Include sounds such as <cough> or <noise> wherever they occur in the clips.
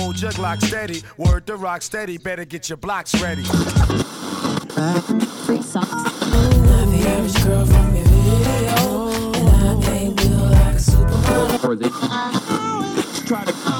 Hold your Glock steady. Word to rock steady, better get your blocks ready. Not the average girl from your video, and I ain't built like a supermodel. try to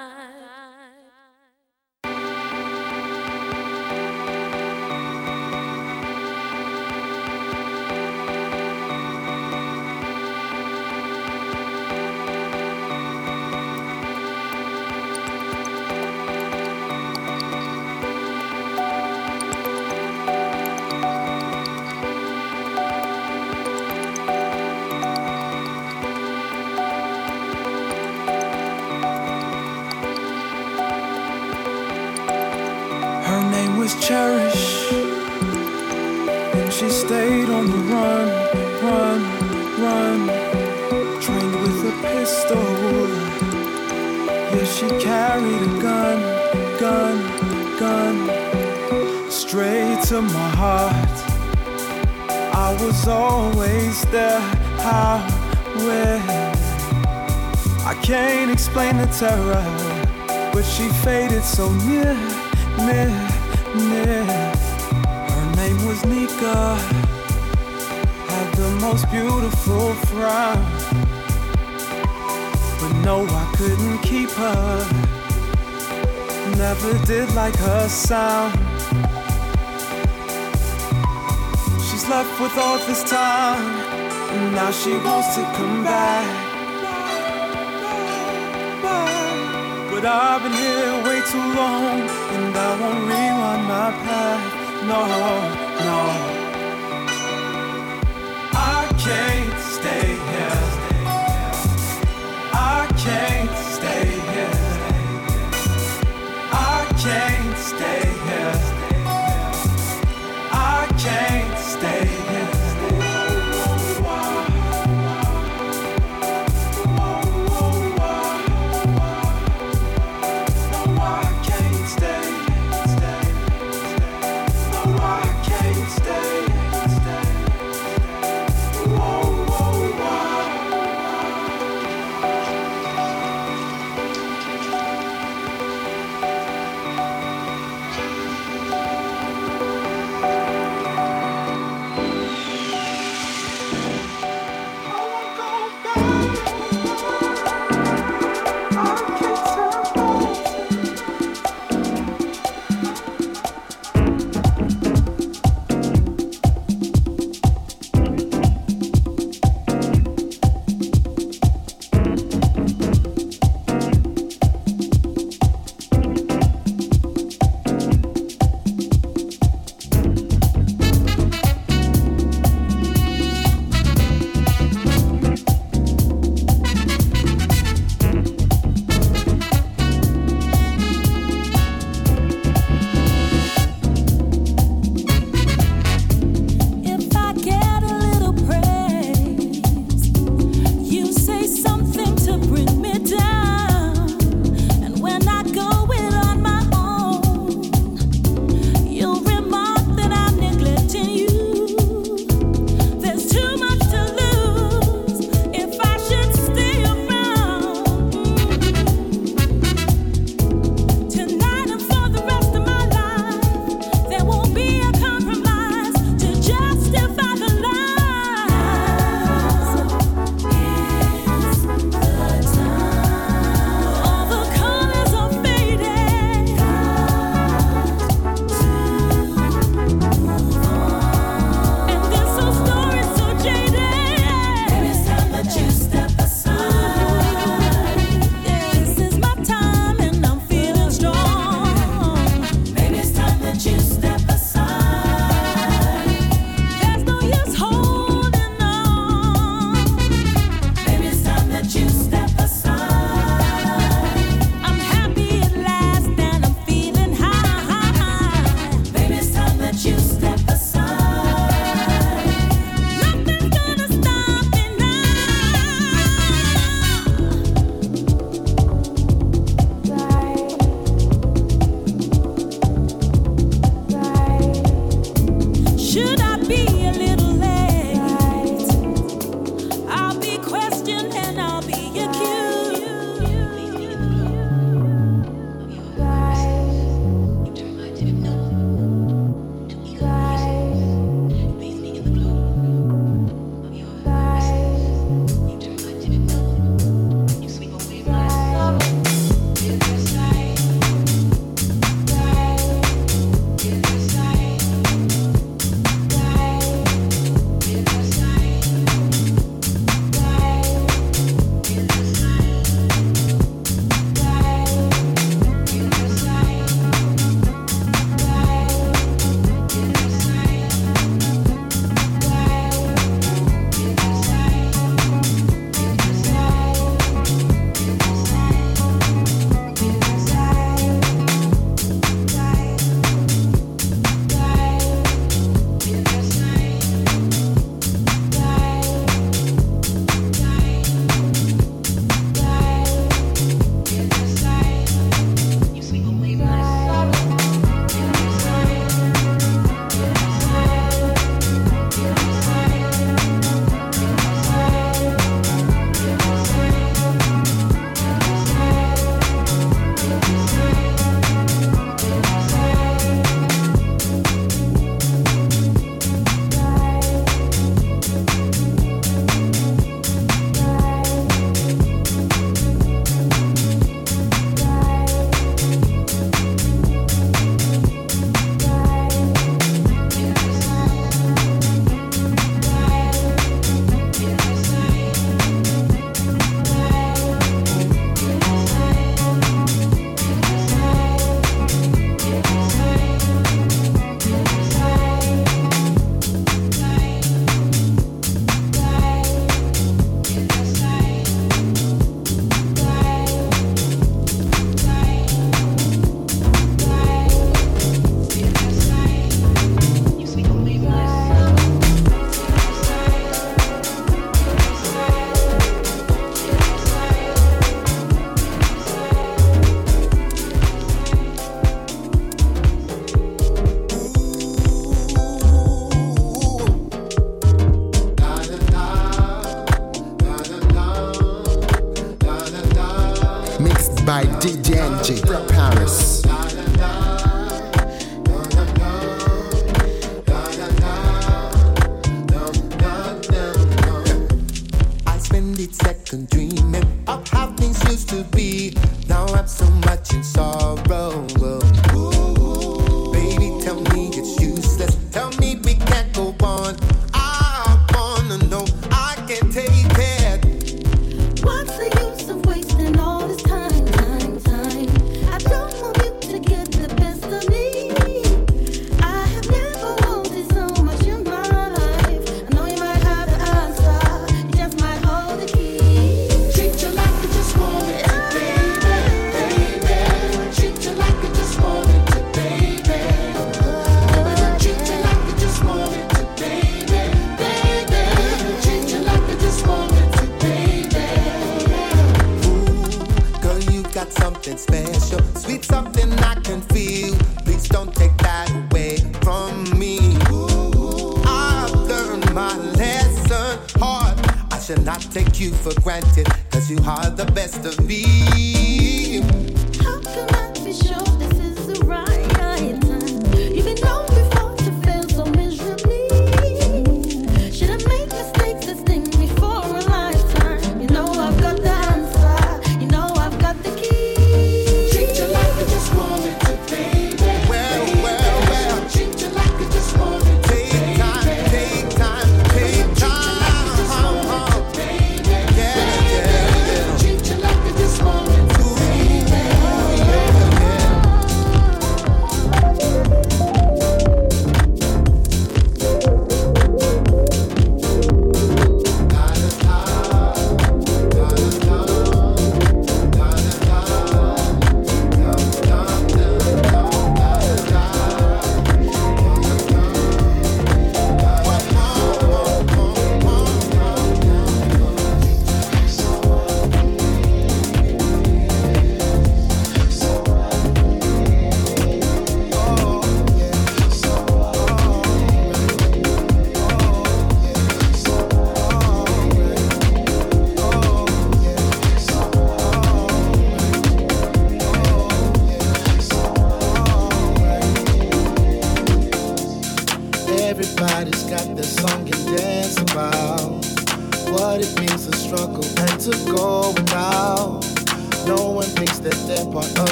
A pistol. Yeah, she carried a gun, gun, gun. Straight to my heart. I was always there. How, where? I can't explain the terror, but she faded so near, near, near. Her name was Nika, had the most beautiful frown. No, I couldn't keep her, never did like her sound. She's left with all this time, and now she wants to come back. But I've been here way too long, and I won't rewind my path. No, no.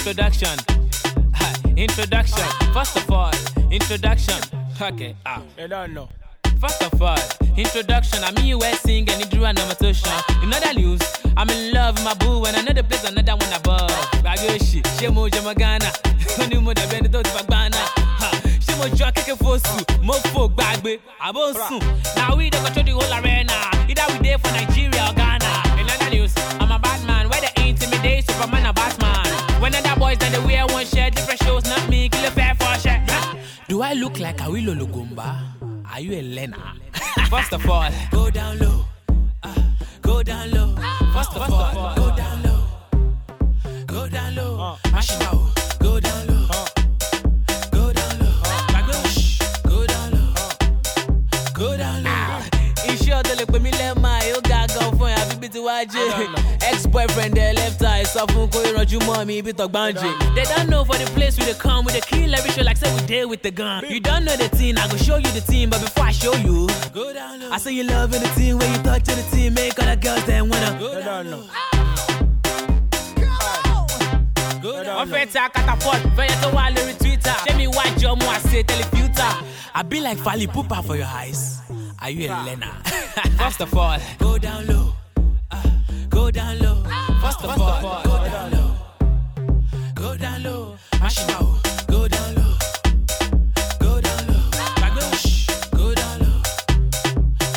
Introduction. Introduction. First of all, introduction. Okay, ah. You don't know. First of all, introduction. I mean you were sing and you drew an imitation. In other news, I'm in love with my boo and another place another one above. Bagoshi, Shemo Jamagana. Than Benny Dodi Bagbana. Ṣé mo jọ kékeré fóṣù? Mo fò gbàgbé, àbó ń sùn. Na we dey control the whole arena. Then they wear one shirt, different shows, not me, kill a fair for shirt. Do I look like Awilo Logomba? Are you a learner? <laughs> First of all, go down low. Ah, go down low. First of all, go down low. Go down low. Mash it out. Go down low. Go down low. Shh. Go down low. Go down low. Iṣẹ́ ọ̀dọ́ lè pè mí lẹ́ẹ̀ma yóò ga gan fún ẹ̀ àbí bí ti wá jẹ́. Ex-boyfriend ẹ̀ left eye sọ fún kó ìrànjú mọ́ mi ibi tọ̀gbọ́n jẹ. They don't know for the place we dey come, we dey kill every show like say we dey with the gun. You don't know the thing, I go show you the team, but before I show you, go down low. I say you loving the team when you touch to the team, make all the girls them wanna. You don't know. wọ́n fẹ́ ta catapult fẹ́yẹ tó wà lórí twitter ṣé mi wá jọ mú àṣẹ tẹlifíútà. I be like Fally Pupa for your eyes. Are you a learner? <laughs> First of all, go down low. First of go down low. Go down low. Mash it out. Go down low. Go down low. Gbàgbé oh, shh. Go down low.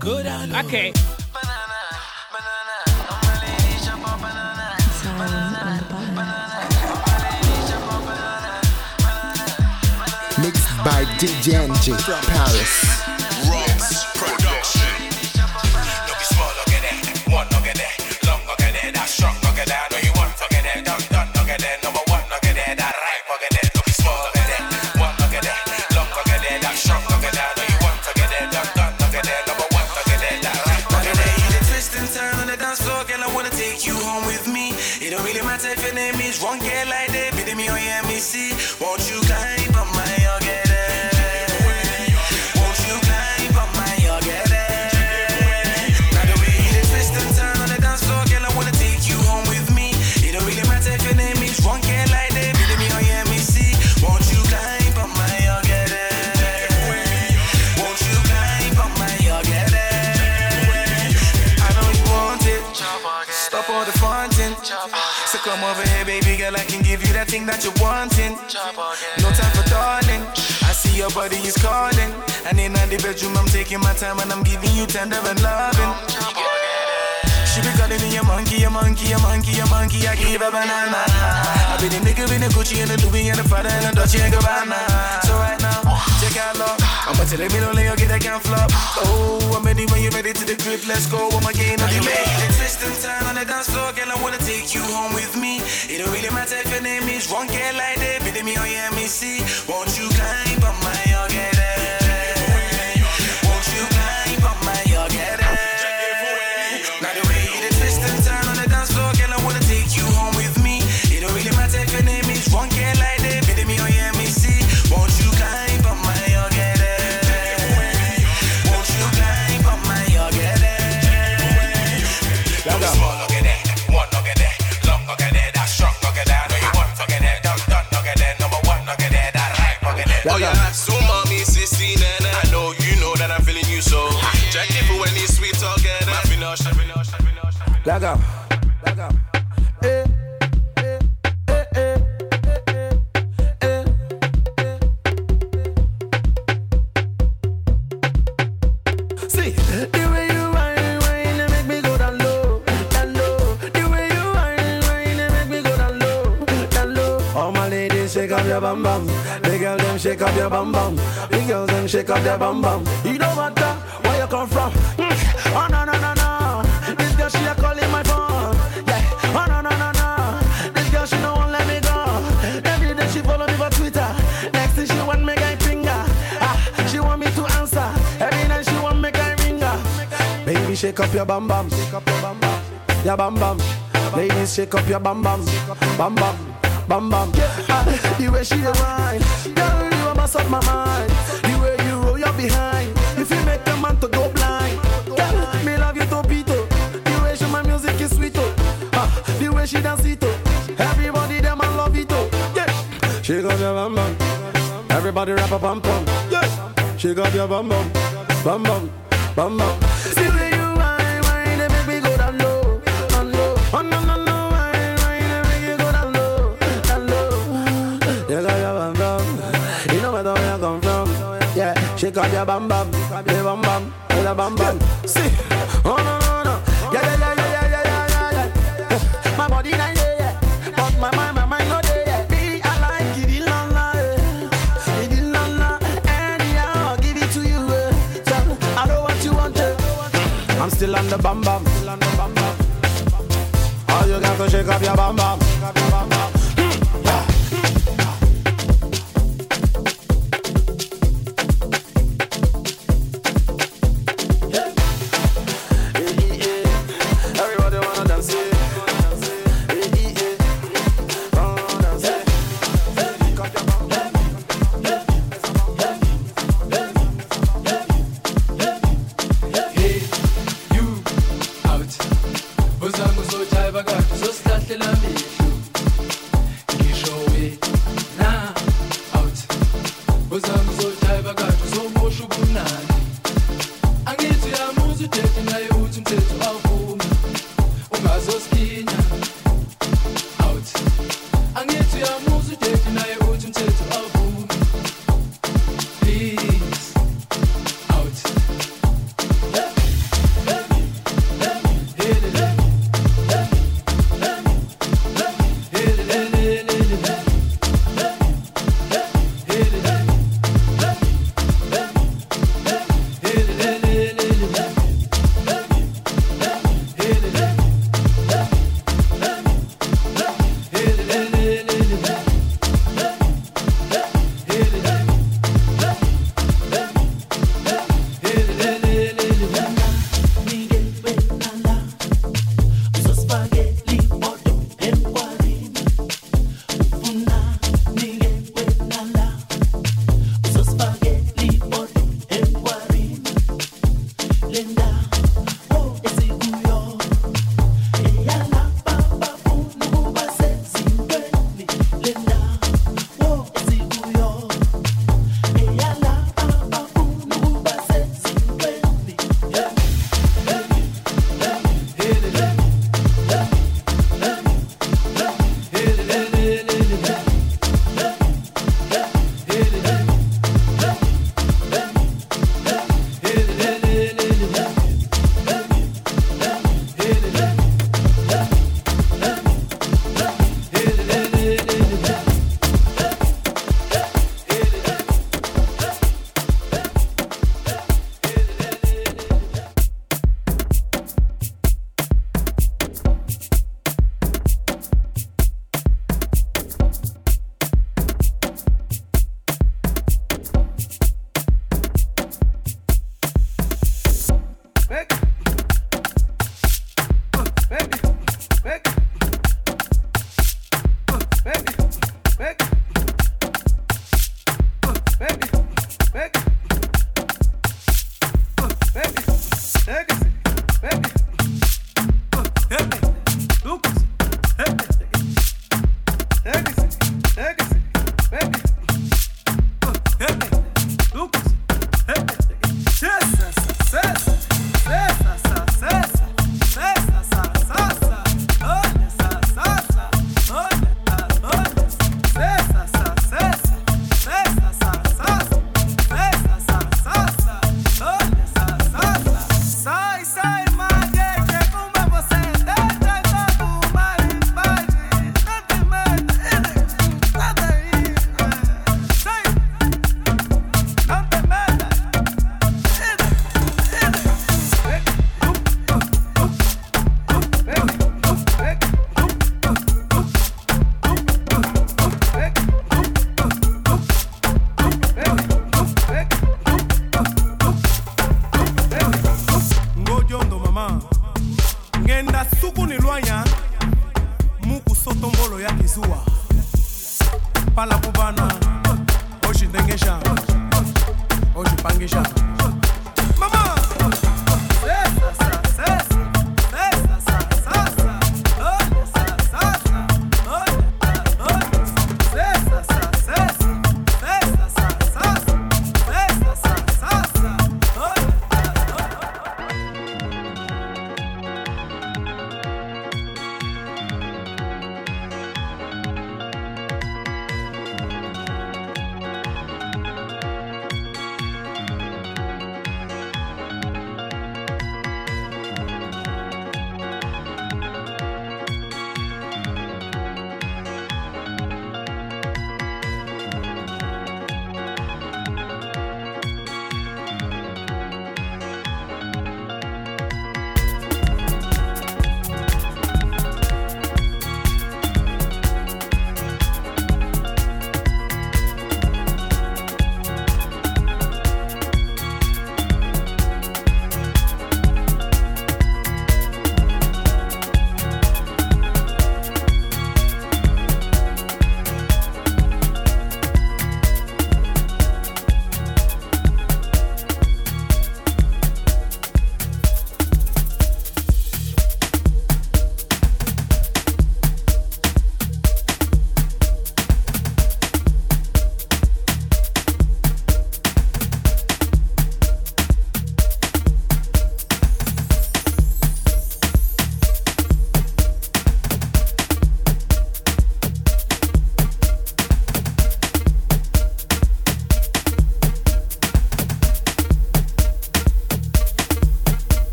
Go down low. Okay. Mixed by DJ NJ Paris. That you're wanting. No time for darling. I see your body is calling. And in the bedroom, I'm taking my time and I'm giving you tender and loving. She be calling me a monkey, a monkey, a monkey, a monkey. I give her banana. I be the nigga in the Gucci and the Louis and the Prada and the Dolce and Gabbana. So right love. I'ma tell me don't let you get that can flop. Oh, I'm ready when you're ready to the crib. Let's go. I'm again on the made it twist and turn on the dance floor, girl. I wanna take you home with me. It don't really matter if your name is Ron, girl, like that. Be me or yeah, me see. Won't you climb on my Oh yeah, so mommy, sissy, nana. I know you know that I'm feeling you so. Jack it for when it's sweet talking. I finish, I finish, I finish. Lag up. Lag up. Eh, eh, eh, eh, eh, eh, eh. See, the way you whine, whine, it make me go down low, down low. The way you whine, whine, it make me go down low, down low. All my ladies, shake up your bum bum. Shake up your bum bum. The girls and shake up their bum bum. You don't matter where you come from. Mm. Oh no no no no. This girl she a calling my phone. Yeah. Oh no no no no. This girl she no won't let me go. Every day she follow me for Twitter. Next thing she want me guy finger. Ah, she want me to answer. Every night she want me guy ringer. Baby shake up your bum bum. Shake up your bum bum. Your bum bum. Ladies shake up your bum bum. Bum bum. Bum bum. Ah, the way she dey whine. Mess up my mind. The way you roll your behind. If you make a man to go blind. Girl, me love you topito. The way she my music is sweet oh. Ah, the way she dance it oh. Everybody them I love it oh. Yeah. She got your bum bum. Everybody rap a pum pum. Yeah. She got your bum bum. Bum bum. Bum bum. Yeah. She got your bum bum, your bum bum, your bum bum. See. Oh no no no. Yeah yeah yeah yeah yeah yeah yeah yeah. My body not there yeah, but my mind my mind not there yeah. I like it la la, eh. it la. Anyhow I give it to you. Tell I know what you want. eh. I'm still on the the bum bum. All you got to shake up your bum bum.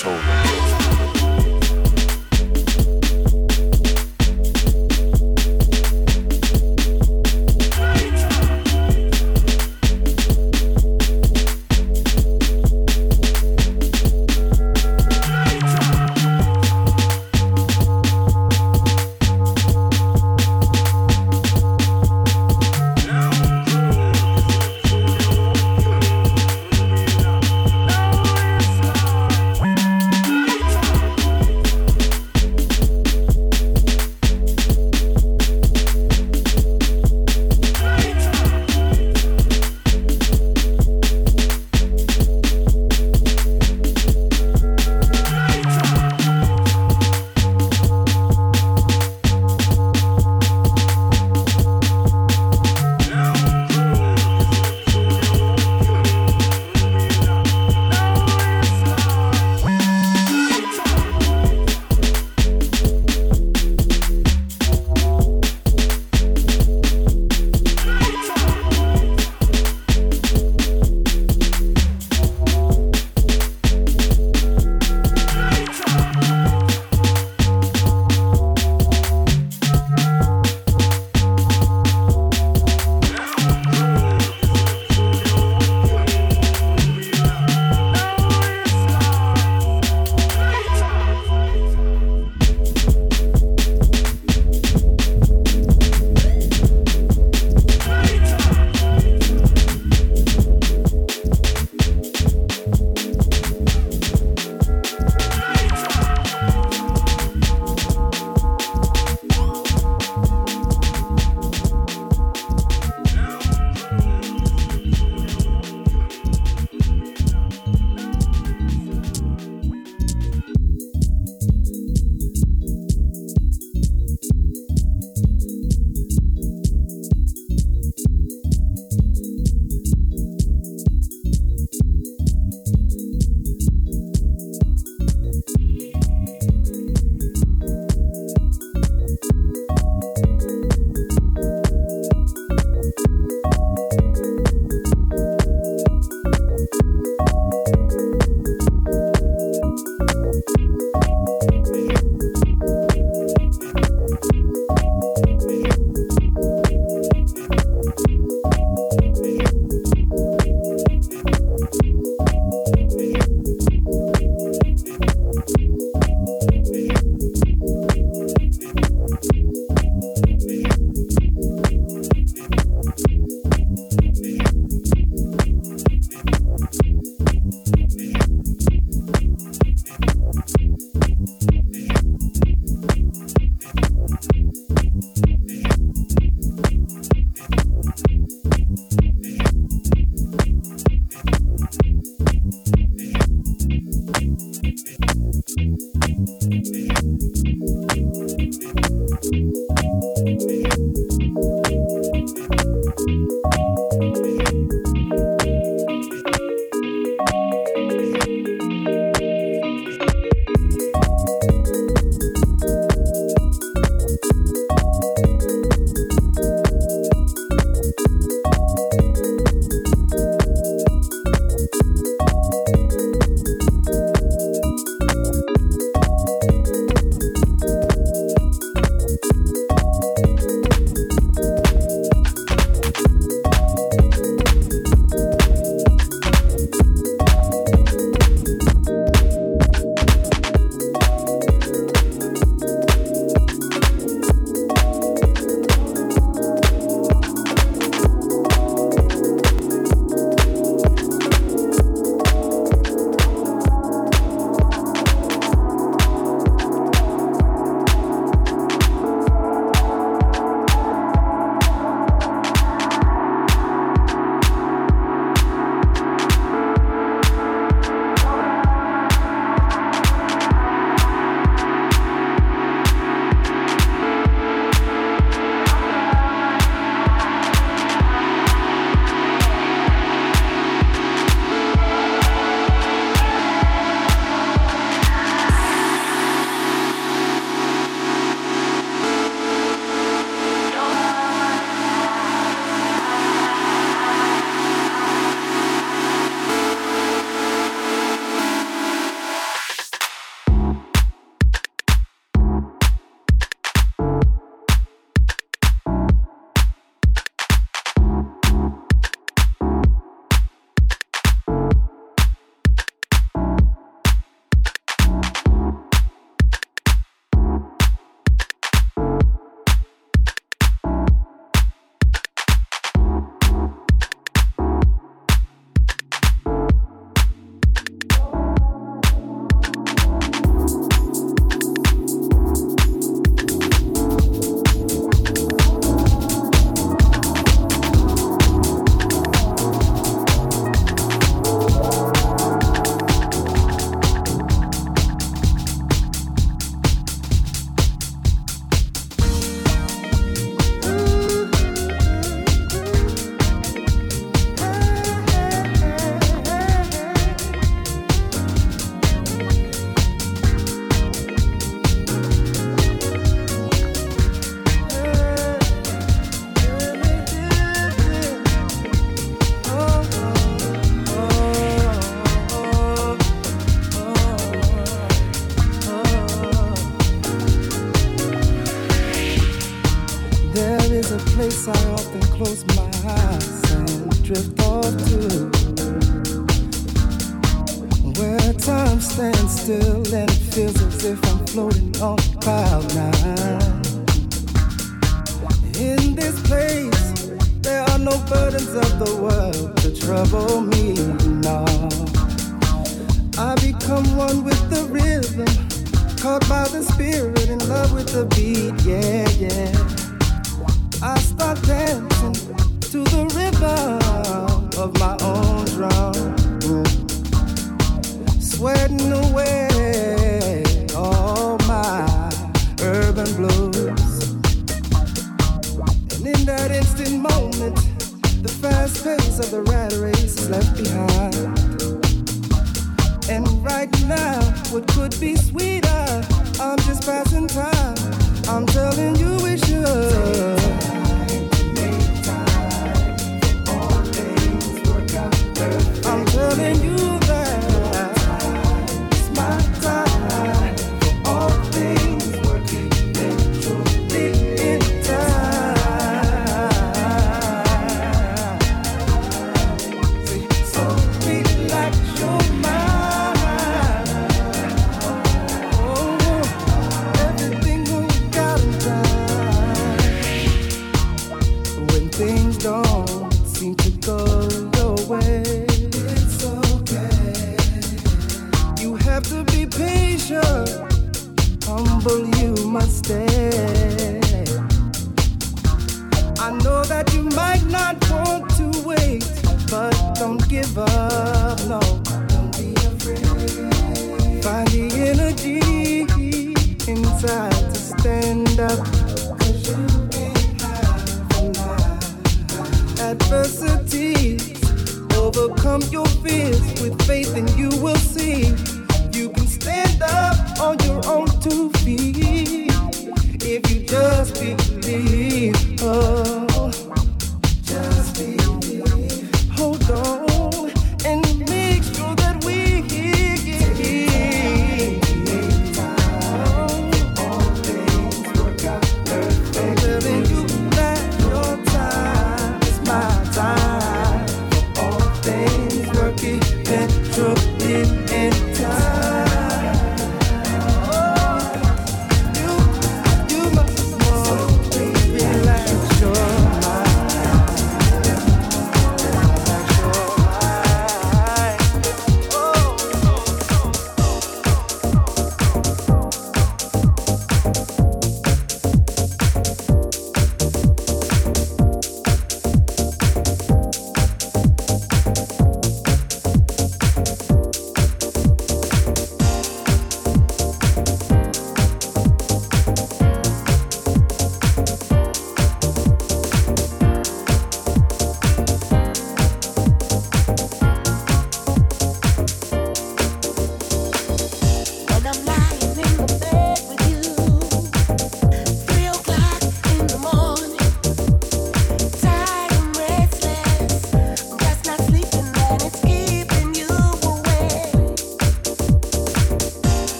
Champion floating on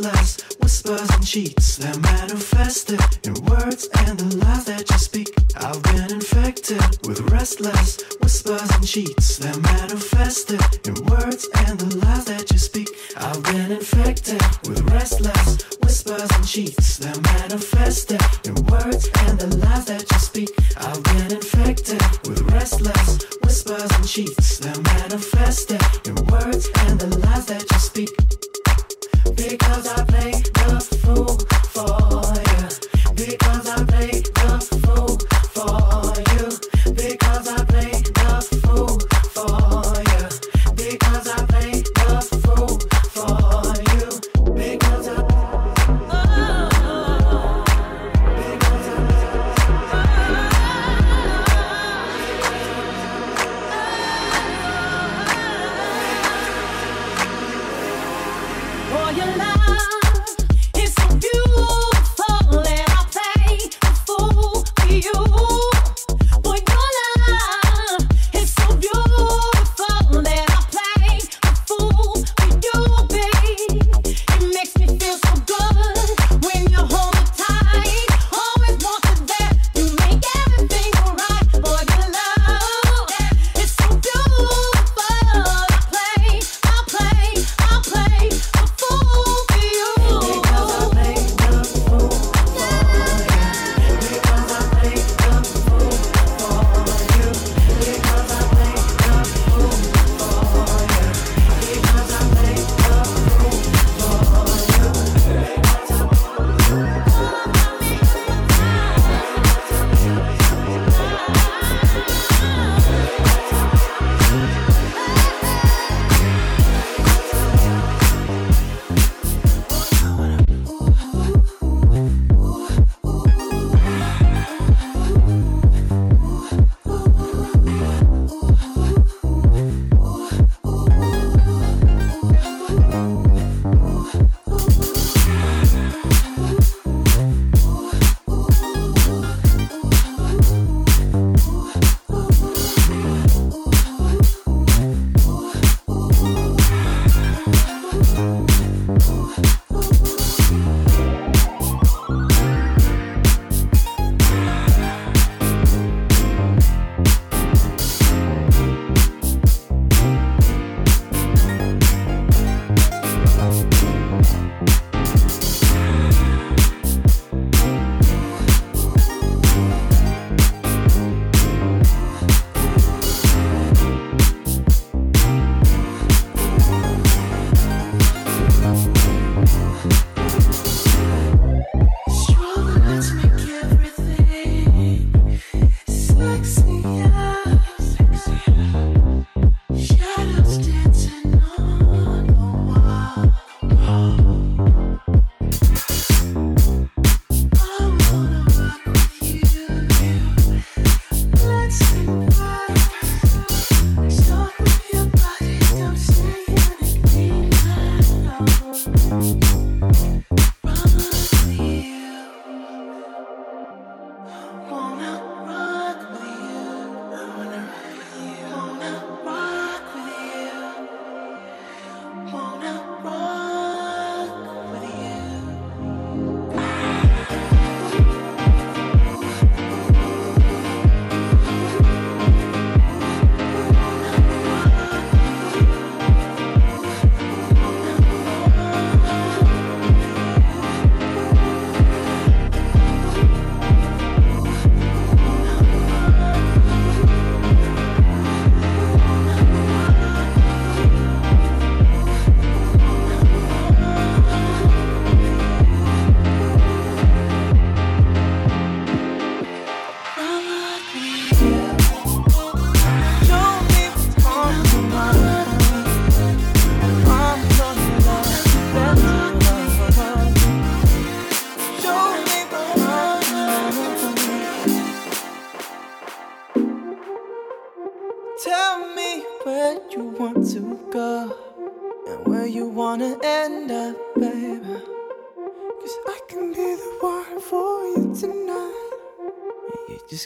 whispers and cheats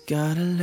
gotta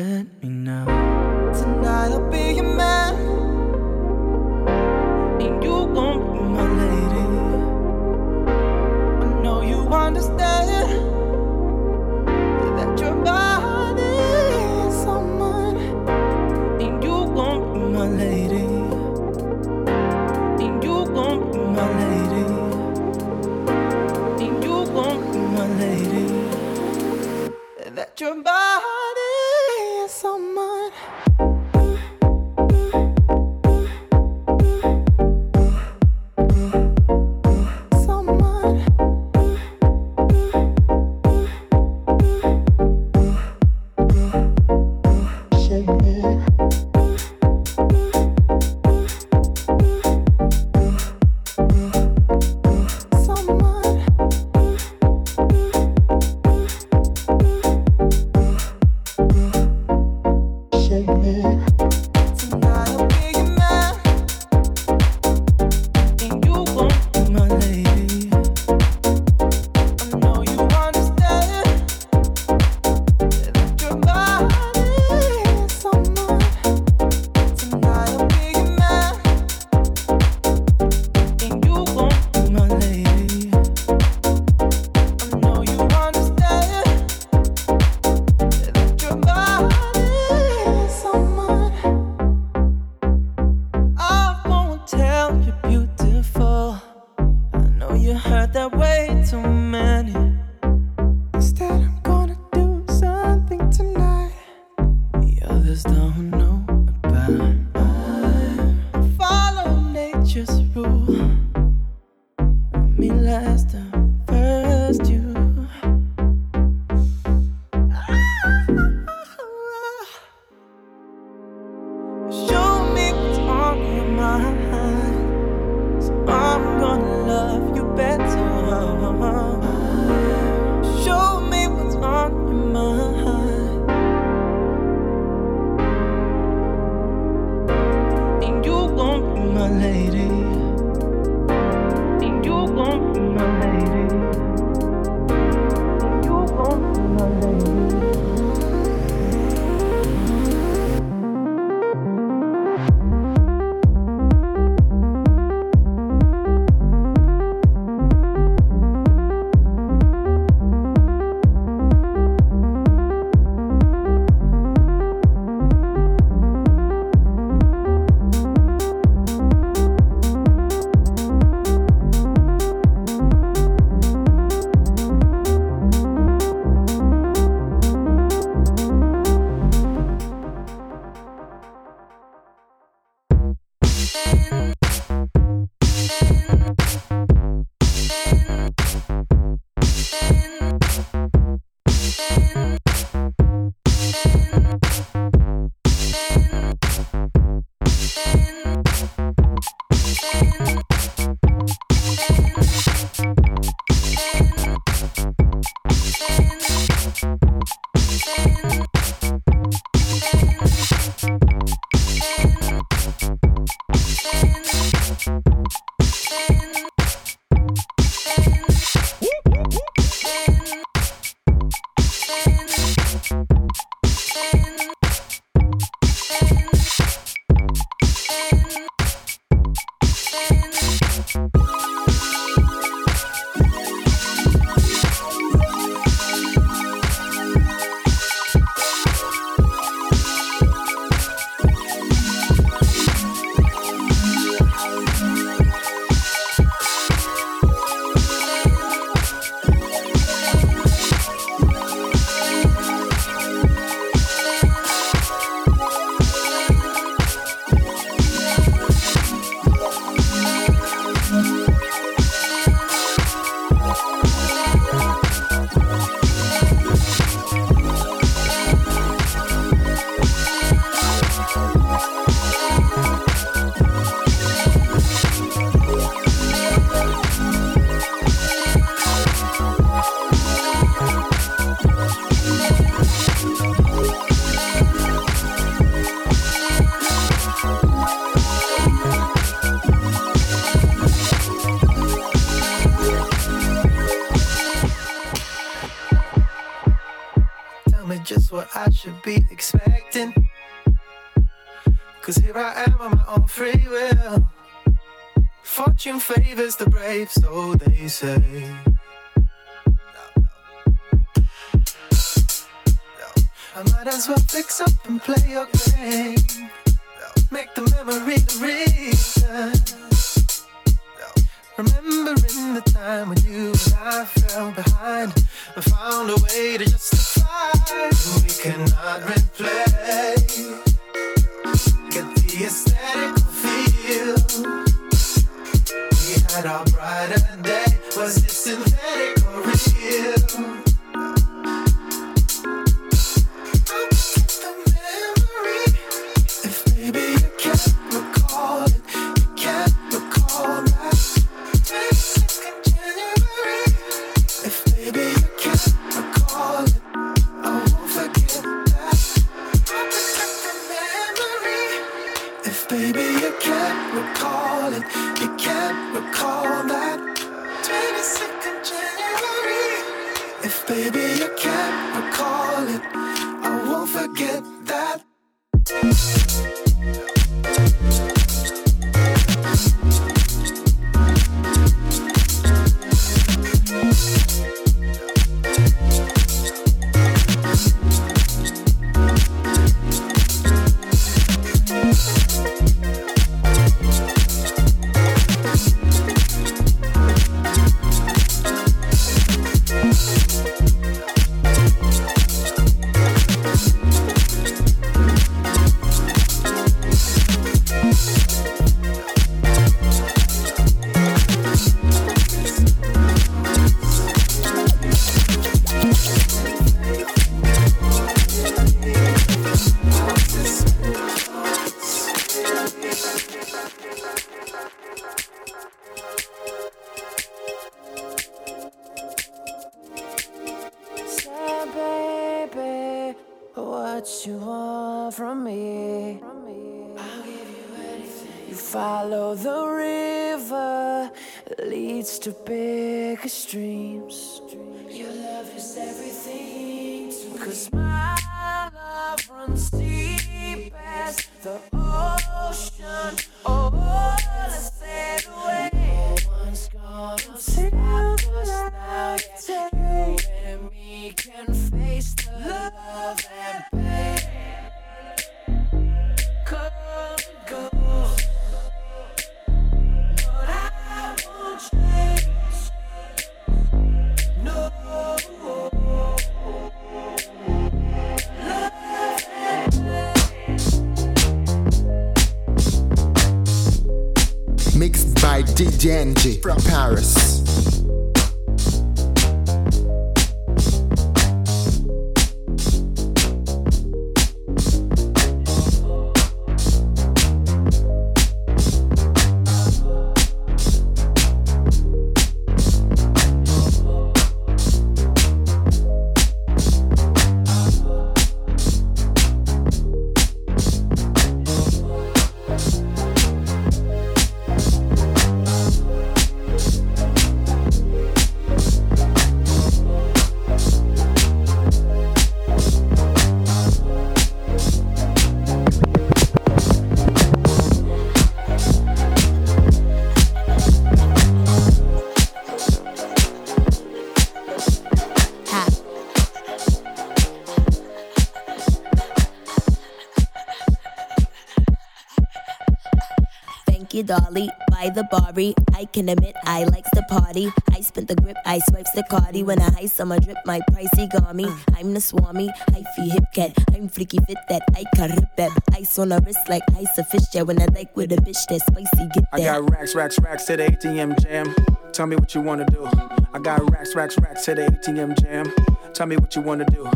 Thank you, Dolly. By the Bari, I can admit I likes the party. I spent the grip, I swipes the cardi. When I on my drip, my pricey me. I'm the swami, I feel hip cat. I'm freaky fit that I can rip that. Ice on the wrist like ice a fish. When I like with a bitch that spicy, get that. I got racks, racks, racks to the ATM jam. Tell me what you wanna do. I got racks, racks, racks to the ATM jam. Tell me what you wanna do.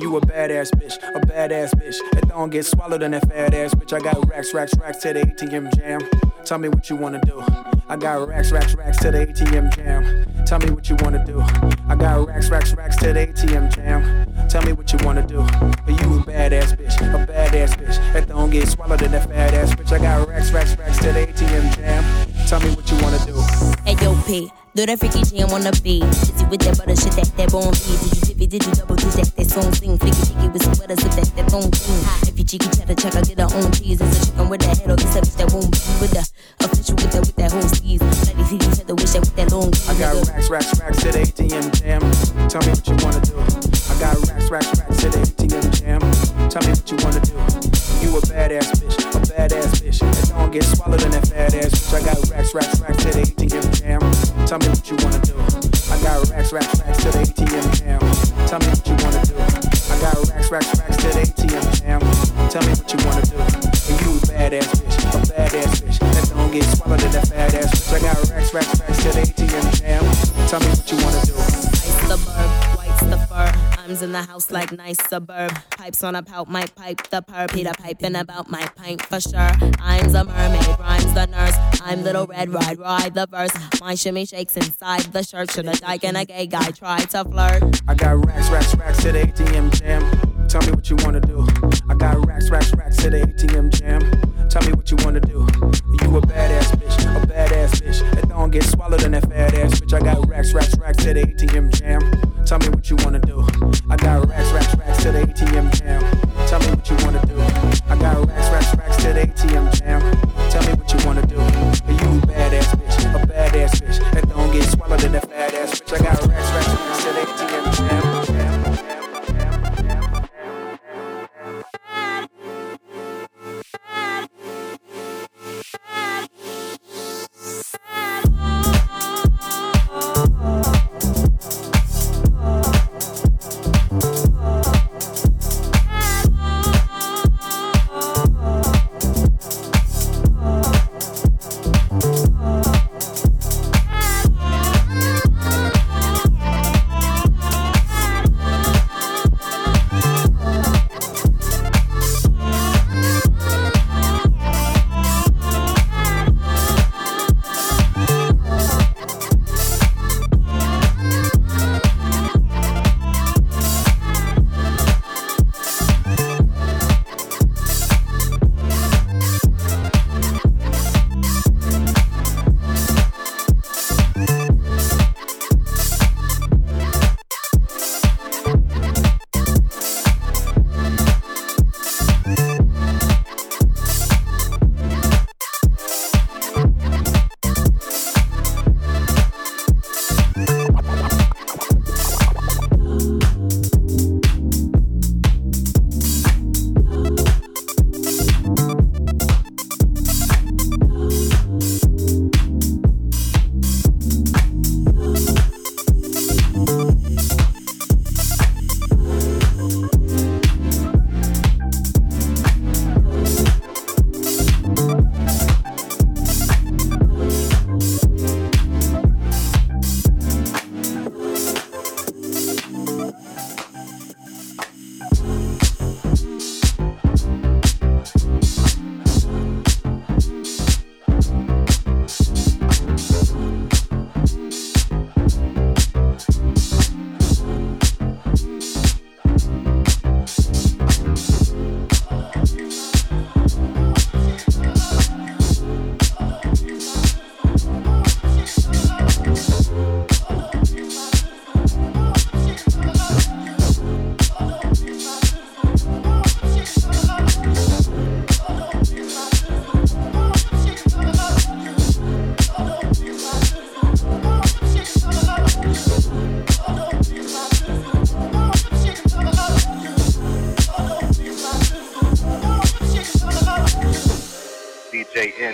You a badass bitch, a badass bitch. That don't get swallowed in that fat ass bitch. I got racks, racks, racks to the ATM jam. Tell me what you wanna do. I got racks, racks, racks to the ATM jam. Tell me what you wanna do. I got racks, racks, racks to the ATM jam. Tell me what you wanna do. But You a badass bitch, a badass bitch. That don't get swallowed in that fat ass bitch. I got racks, racks, racks to the ATM jam. Tell me what you wanna do. Hey yo, P, do that freaky jam on the beat. Busy with that butter shit, that that bone beat. Did you dip it, did you double did that, that song sing. Flicky flicky with some butter, so that that bone king. If you cheeky cheddar check, I get her own cheese. It's a chicken with that head, or it's a bitch that won't be with the official with that, with that whole skis. Bloody feet each other, wish that with that long I got racks, racks, racks the ATM jam. Tell me what you wanna do. I got racks, racks, racks the ATM jam. Tell me what you wanna do. You a badass bitch, a badass bitch. That don't get swallowed in that fat ass bitch. I got racks, racks, racks to the ATM jam. Tell me what you wanna do. I got racks, racks, racks to the ATM jam. Tell me what you wanna do. I got racks, racks, racks to the ATM jam. Tell me what you wanna do. And you a badass bitch, a badass bitch. That don't get swallowed in that fat ass bitch. I got racks, racks, racks to the ATM jam. Tell me what you wanna do. suburb, white's the fur. Arms in the house like nice suburb. Pipes on a pout, might pipe the perp. Peter piping about my pint for sure. I'm the mermaid, rhymes the nurse. I'm little red, ride, ride the verse. My shimmy shakes inside the shirt. Should a dyke and a gay guy try to flirt? I got racks, racks, racks to the ATM jam. Tell me what you wanna do. I got racks, racks, racks to the ATM jam. Tell me what you wanna do. You a badass bitch, a badass bitch. That don't get swallowed in that fat ass bitch. I got racks, racks, racks to the ATM jam. Tell me what you wanna do. I got racks, racks, racks to the ATM jam. Tell me what you wanna do. I got racks, racks, racks to the ATM jam. Tell me what you wanna do. You a badass bitch, a badass bitch. That don't get swallowed in that fat ass bitch. I got racks, racks, racks to the ATM jam.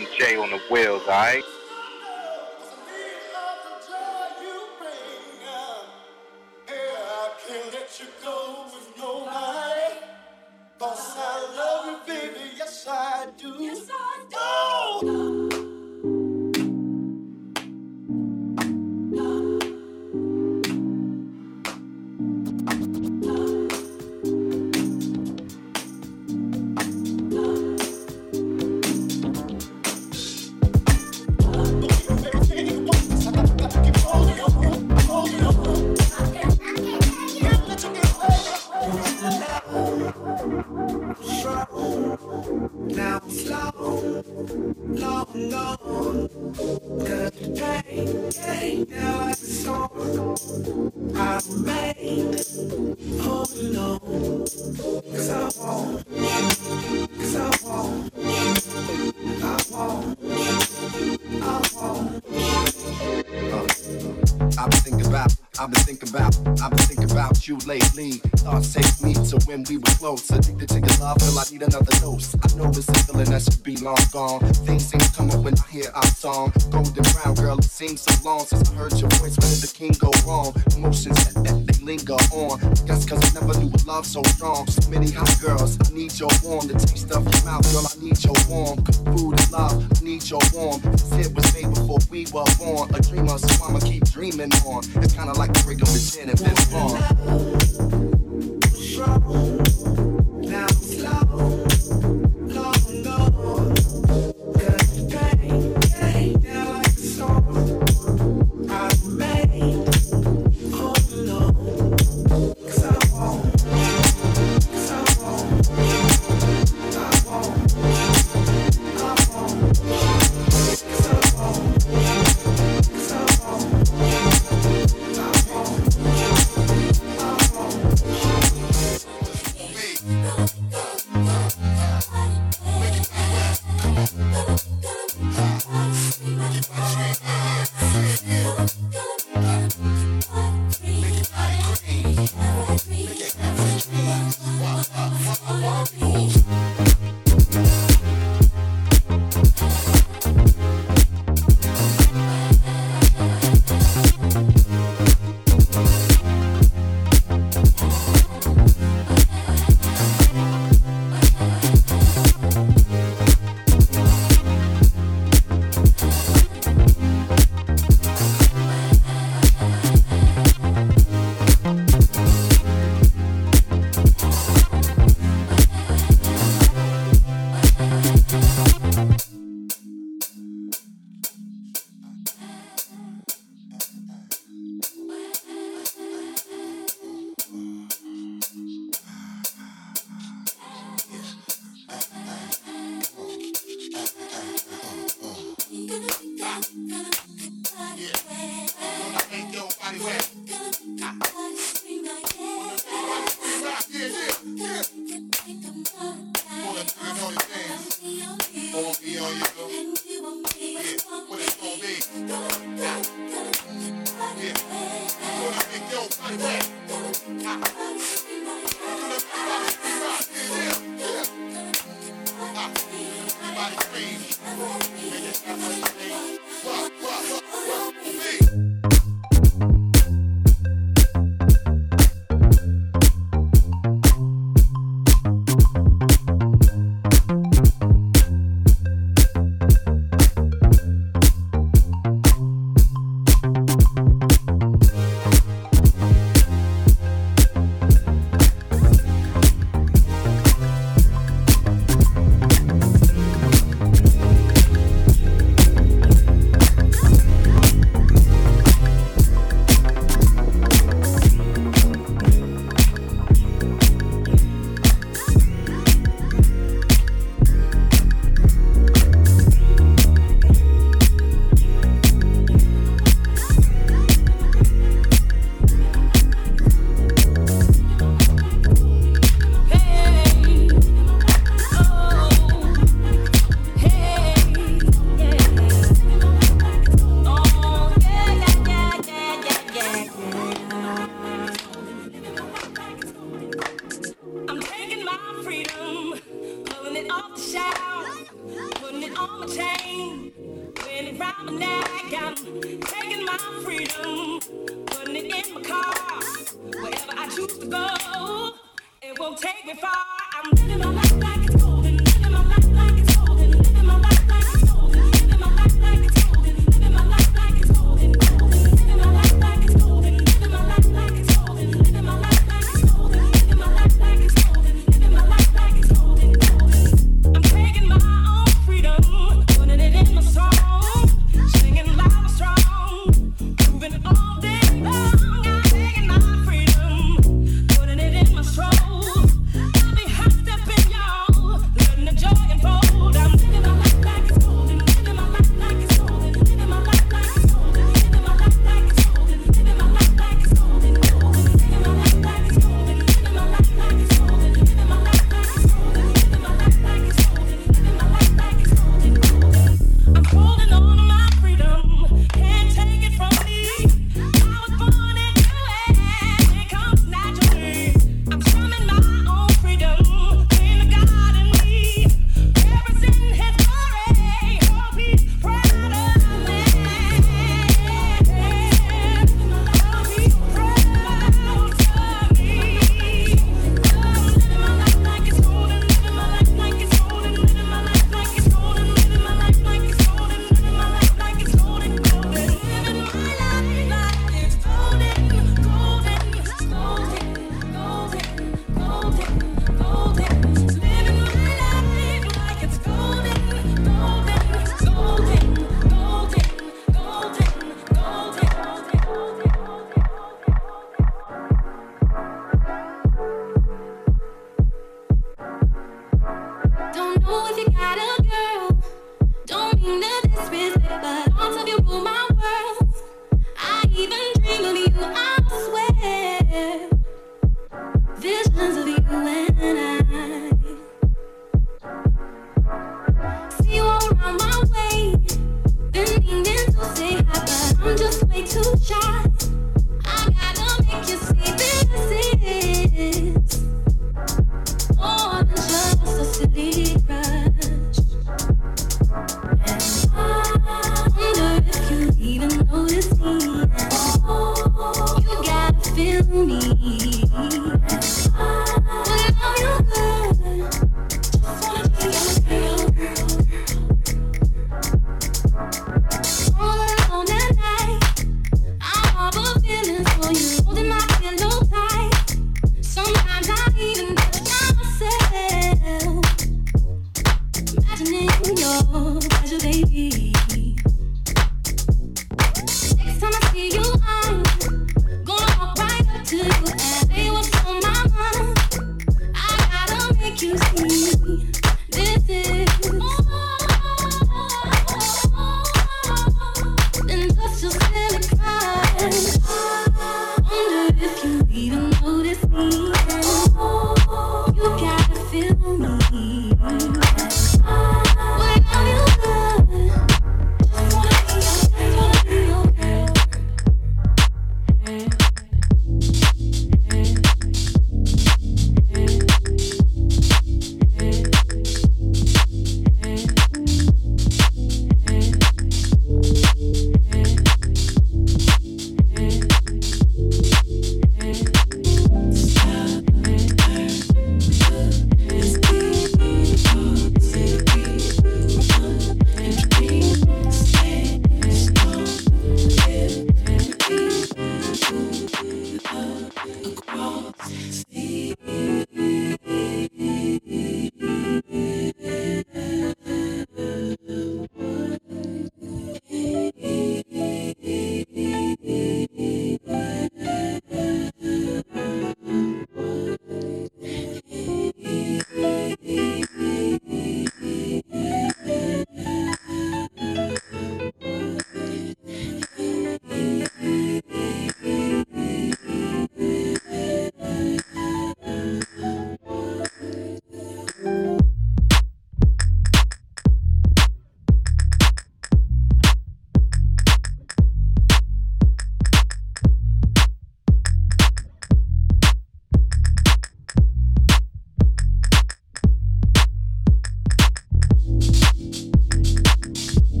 DJ NJ on the wheels, alright? I've been thinking about, I've been thinking about, I've been thinking about you lately. Thoughts take me to when we were close. Addicted to your love, feel I need another dose. I know it's a feeling that should be long gone. Things ain't come up when I hear our song. Golden brown girl, it seems so long since I heard your voice. When did the king go wrong? Emotions that, that linger on. Guess cause I never knew love so strong. So many hot girls, need your warm. The taste of your mouth, girl, I need your warm. Food and love, need your warm. This hit was made before we were born. A dreamer, so I'ma keep dreaming on. It's kinda like the break of the gin and Vince Vaughn. Now